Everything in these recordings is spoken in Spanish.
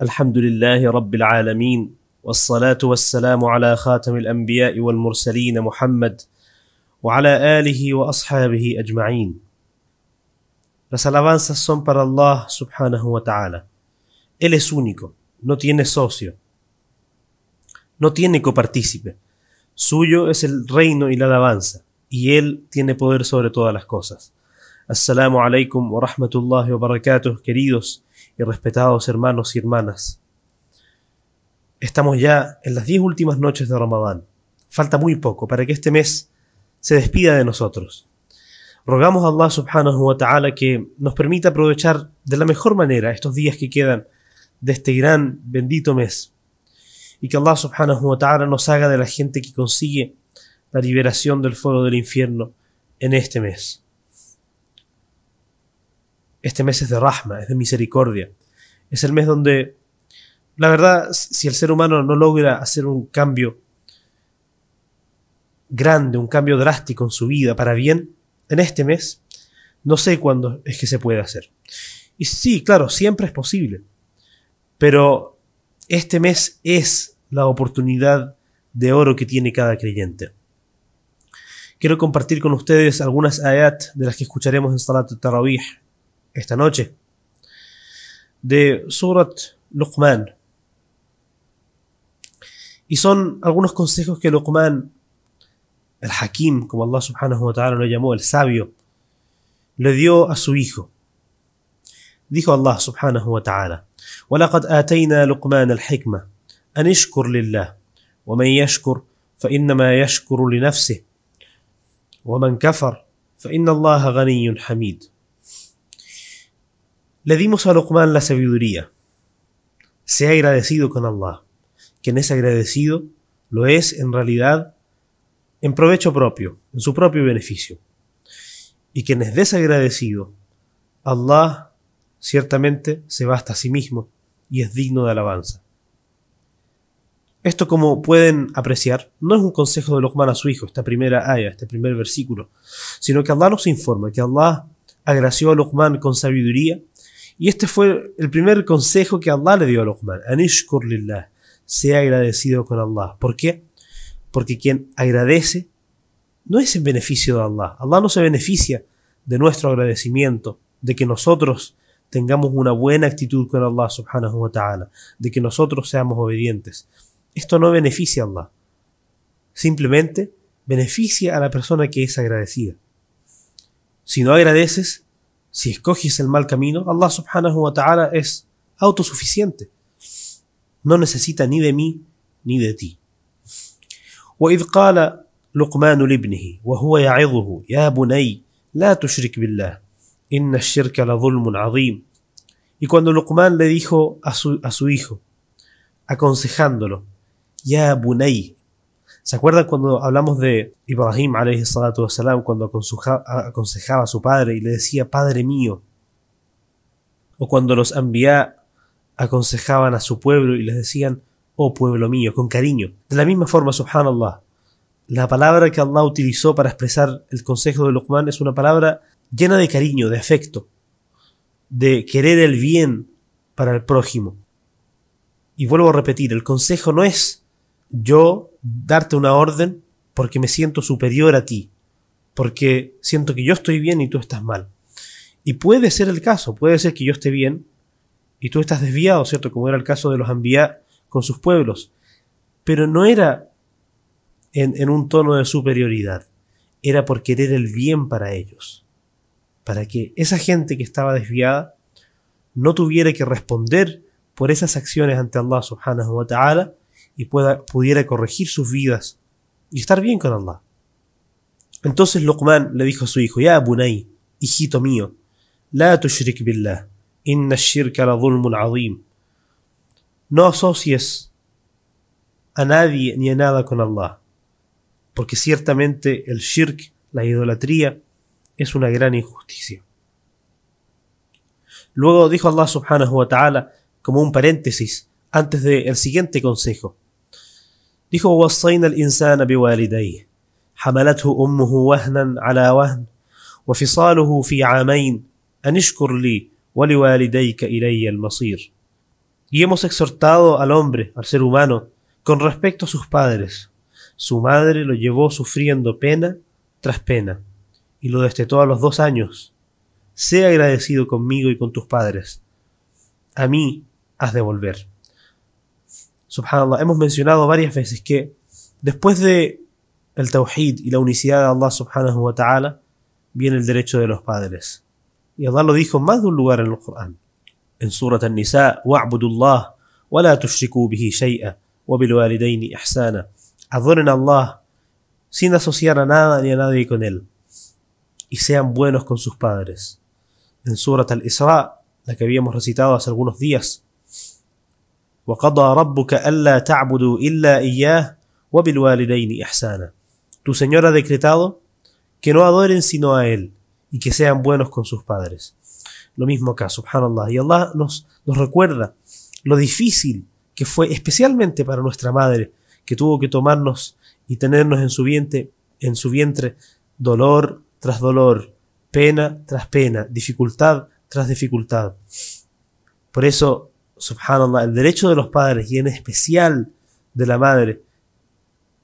الحمد لله رب العالمين والصلاة والسلام على خاتم الأنبياء والمرسلين محمد وعلى آله وأصحابه أجمعين Las alabanzas son para Allah subhanahu wa ta'ala. Él es único, no tiene socio, no tiene copartícipe. Suyo es el reino y la alabanza, y Él tiene poder sobre todas las cosas. Assalamu alaikum wa rahmatullahi wa barakatuh, queridos y respetados hermanos y hermanas. Estamos ya en las diez últimas noches de Ramadán. Falta muy poco para que este mes se despida de nosotros. Rogamos a Allah subhanahu wa ta'ala que nos permita aprovechar de la mejor manera estos días que quedan de este gran bendito mes. Y que Allah subhanahu wa ta'ala nos haga de la gente que consigue la liberación del fuego del infierno en este mes. Este mes es de rahma, es de misericordia. Es el mes donde, la verdad, si el ser humano no logra hacer un cambio grande, un cambio drástico en su vida para bien, en este mes, no sé cuándo es que se puede hacer. Y sí, claro, siempre es posible. Pero este mes es la oportunidad de oro que tiene cada creyente. Quiero compartir con ustedes algunas ayat de las que escucharemos en Salat Tarawih esta noche. De Surat Luqman. Y son algunos consejos que Luqman el Hakim, como Allah subhanahu wa ta'ala lo llamó, el sabio, le dio a su hijo. Dijo Allah subhanahu wa ta'ala, ولقد آتينا لقمان الحكمة أن اشكر لله ومن يشكر فإنما يشكر لنفسه ومن كفر فإن الله غني حميد le dimos a Luqman la sabiduría. Sea agradecido con Allah. Quien es agradecido lo es en realidad en provecho propio, en su propio beneficio. Y quien es desagradecido, Allah ciertamente se basta a sí mismo y es digno de alabanza. Esto, como pueden apreciar, no es un consejo de Luqman a su hijo, esta primera ayah, este primer versículo, sino que Allah nos informa que Allah agració a Luqman con sabiduría y este fue el primer consejo que Allah le dio a Luqman, Anishkur lillah, sea agradecido con Allah. ¿Por qué? Porque quien agradece no es en beneficio de Allah. Allah no se beneficia de nuestro agradecimiento, de que nosotros tengamos una buena actitud con Allah subhanahu wa ta'ala, de que nosotros seamos obedientes. Esto no beneficia a Allah. Simplemente beneficia a la persona que es agradecida. Si no agradeces, si escoges el mal camino, Allah subhanahu wa ta'ala es autosuficiente. No necesita ni de mí ni de ti. وإذ قال لقمان لابنه وهو يعظه يا بني لا تشرك بالله إن الشرك لظلم عظيم Y cuando Luqman le dijo a su, a su hijo, aconsejándolo, Ya Bunay, ¿se acuerdan cuando hablamos de Ibrahim wasalam, cuando aconsejaba, aconsejaba a su padre y le decía, Padre mío? O cuando los Anbiya aconsejaban a su pueblo y les decían, oh pueblo mío, con cariño. De la misma forma, subhanallah, la palabra que Allah utilizó para expresar el consejo de Luqman es una palabra llena de cariño, de afecto, de querer el bien para el prójimo. Y vuelvo a repetir, el consejo no es yo darte una orden porque me siento superior a ti, porque siento que yo estoy bien y tú estás mal. Y puede ser el caso, puede ser que yo esté bien y tú estás desviado, ¿cierto? Como era el caso de los Anbiya con sus pueblos. Pero no era en, en un tono de superioridad, era por querer el bien para ellos. Para que esa gente que estaba desviada no tuviera que responder por esas acciones ante Allah subhanahu wa ta'ala y pueda, pudiera corregir sus vidas y estar bien con Allah. Entonces Luqman le dijo a su hijo, Ya Bunay, hijito mío, la tushrik billah, inna shirka la dhulmun azim. No asocies a nadie ni a nada con Allah, porque ciertamente el shirk, la idolatría, es una gran injusticia. Luego dijo Allah subhanahu wa ta'ala como un paréntesis antes del siguiente consejo. Dijo وصينا الإنسان بوالديه حملته أمه وهنا على وهن وفصاله في عامين أن اشكر لي ولوالديك إلي المصير Y hemos exhortado al hombre, al ser humano, con respecto a sus padres. Su madre lo llevó sufriendo pena tras pena, y lo destetó a los dos años. Sé agradecido conmigo y con tus padres. A mí has de volver. subhanallah, hemos mencionado varias veces que después de el tawhid y la unicidad de Allah subhanahu wa ta'ala, viene el derecho de los padres. Y Allah lo dijo más de un lugar en el Corán. En Surat al-Nisa, wa'budullah, wa la tushriku bihi shay'a, wa bil walidaini ihsana. Adoren a Allah sin asociar a nada ni a nadie con él. Y sean buenos con sus padres. En Surat al-Isra, la que habíamos recitado hace algunos días, وَقَضَى رَبُّكَ أَلَّا تَعْبُدُوا إِلَّا إِيَّاهُ وَبِالْوَالِدَيْنِ إِحْسَانًا Tu Señor ha decretado que no adoren sino a Él y que sean buenos con sus padres. Lo mismo acá, subhanallah. Y Allah nos, nos recuerda lo difícil que fue, especialmente para nuestra madre, que tuvo que tomarnos y tenernos en su vientre, en su vientre dolor tras dolor, pena tras pena, dificultad tras dificultad. Por eso, subhanallah, el derecho de los padres y en especial de la madre,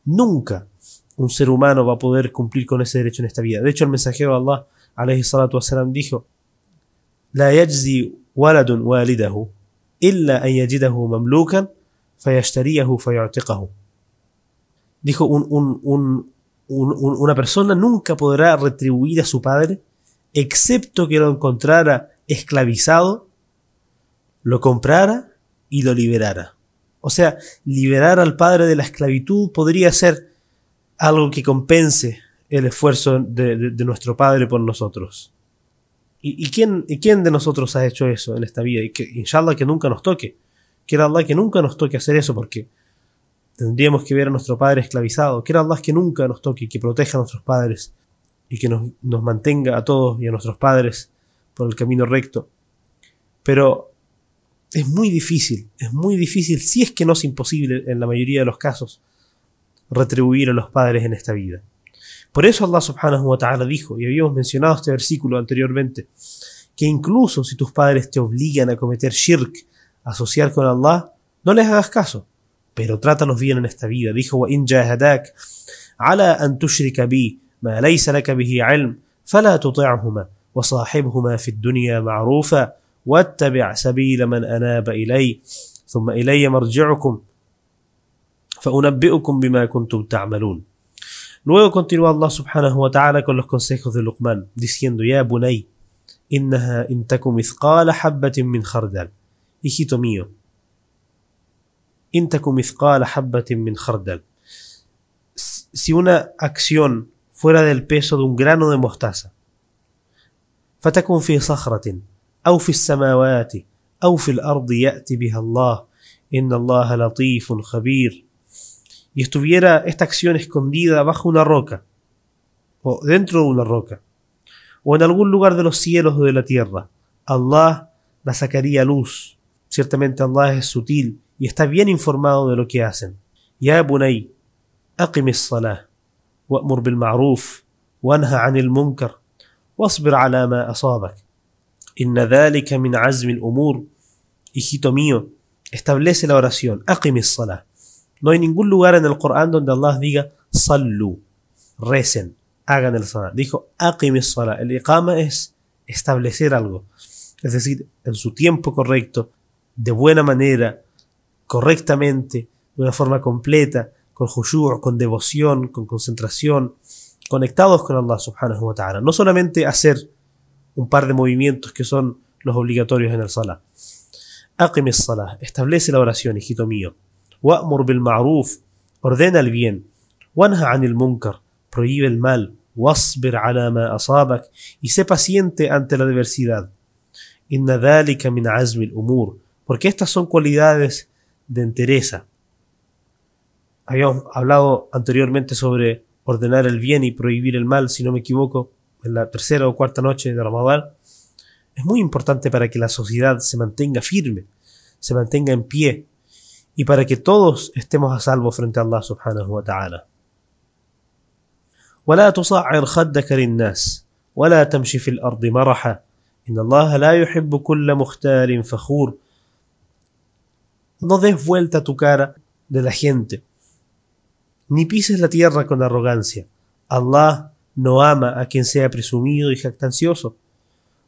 nunca un ser humano va a poder cumplir con ese derecho en esta vida. De hecho, el mensajero de Allah, alayhi salatu wasalam, dijo, La yajzi waladun walidahu illa an yajidahu mamlukan fayashtariyahu fayu'tiqahu. Dijo, un, un, un, una persona nunca podrá retribuir a su padre excepto que lo encontrara esclavizado, lo comprara y lo liberara. O sea, liberar al padre de la esclavitud podría ser algo que compense el esfuerzo de, nuestro Padre por nosotros. ¿Y, quién, ¿Y, quién, de nosotros ha hecho eso en esta vida? Y que, inshallah, que nunca nos toque. Quiera Allah que nunca nos toque hacer eso porque tendríamos que ver a nuestro Padre esclavizado. Quiera Allah que nunca nos toque y que proteja a nuestros padres y que nos, nos mantenga a todos y a nuestros padres por el camino recto. Pero es muy difícil, es muy difícil, si es que no es imposible en la mayoría de los casos, retribuir a los padres en esta vida. Por eso Allah subhanahu wa ta'ala dijo, y habíamos mencionado este versículo anteriormente, que incluso si tus padres te obligan a cometer shirk, asociar con Allah, no les hagas caso, pero trátalos bien en esta vida. Dijo, وَإِن جَاهَدَاكَ عَلَى أَن تُشْرِكَ بِي مَا لَيْسَ لَكَ بِهِ عِلْمٍ فَلَا تُطِعْهُمَا وصاحبهما في الدنيا معروفا واتبع سبيل من أناب إلي ثم إلي مرجعكم Luego continúa Allah subhanahu wa ta'ala con los consejos de Luqman, diciendo, Ya bunay, innaha intaku mithqala habbatin min khardal. Hijito mío, intaku mithqala habbatin min khardal. Si una acción fuera del peso de un grano de mostaza, فتكن في صخرة أو في السماوات أو في الأرض يأتي بها الله إن الله لطيف خبير y estuviera esta acción escondida bajo una roca, o dentro de una roca, o en algún lugar de los cielos o de la tierra, Allah la sacaría a luz. Ciertamente Allah es sutil y está bien informado de lo que hacen. Ya bunay, aqim salah wa'mur bil ma'ruf, wanha 'anil munkar, wasbir 'ala ma asabak. Inna min 'azmi al-umur. Hijito mío, establece la oración, aqim salah no hay ningún lugar en el Corán donde Allah diga sallu, recen, hagan el salat. Dijo aqim salat. El iqama es establecer algo. Es decir, en su tiempo correcto, de buena manera, correctamente, de una forma completa, con khushu', con devoción, con concentración, conectados con Allah subhanahu wa ta'ala. No solamente hacer un par de movimientos que son los obligatorios en el salat. Aqim salat. Establece la oración, hijito mío. Wa'mur bil ma'ruf, ordena el bien. Wanha anil munkar, prohíbe el mal. Wasbir ala ma asabak, y sé paciente ante la adversidad. Inna dhalika min azmi umur, porque estas son cualidades de entereza. Habíamos hablado anteriormente sobre ordenar el bien y prohibir el mal, si no me equivoco, en la tercera o cuarta noche de Ramadán. Es muy importante para que la sociedad se mantenga firme, se mantenga en pie, y para que todos estemos a salvo frente a Allah subhanahu wa ta'ala. ولا تصعر خدك للناس ولا تمشي في الأرض مرحا إن الله لا يحب كل مختال فخور No des vuelta tu cara de la gente, ni pises la tierra con arrogancia. Allah no ama a quien sea presumido y jactancioso.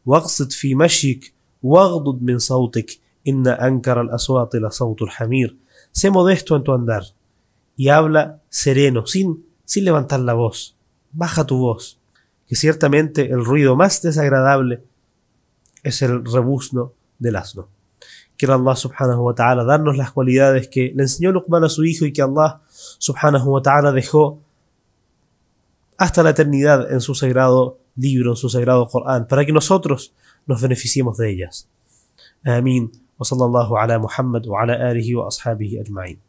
واقصد في مشيك واغضض من صوتك إن أنكر الأصوات لصوت الحمير Sé modesto en tu andar y habla sereno, sin, sin levantar la voz. Baja tu voz, que ciertamente el ruido más desagradable es el rebuzno del asno. Quiero Allah subhanahu wa ta'ala darnos las cualidades que le enseñó Luqman a su hijo y que Allah subhanahu wa ta'ala dejó hasta la eternidad en su sagrado libro, en su sagrado Corán, para que nosotros nos beneficiemos de ellas. Amén. وصلى الله على محمد وعلى آله وأصحابه أجمعين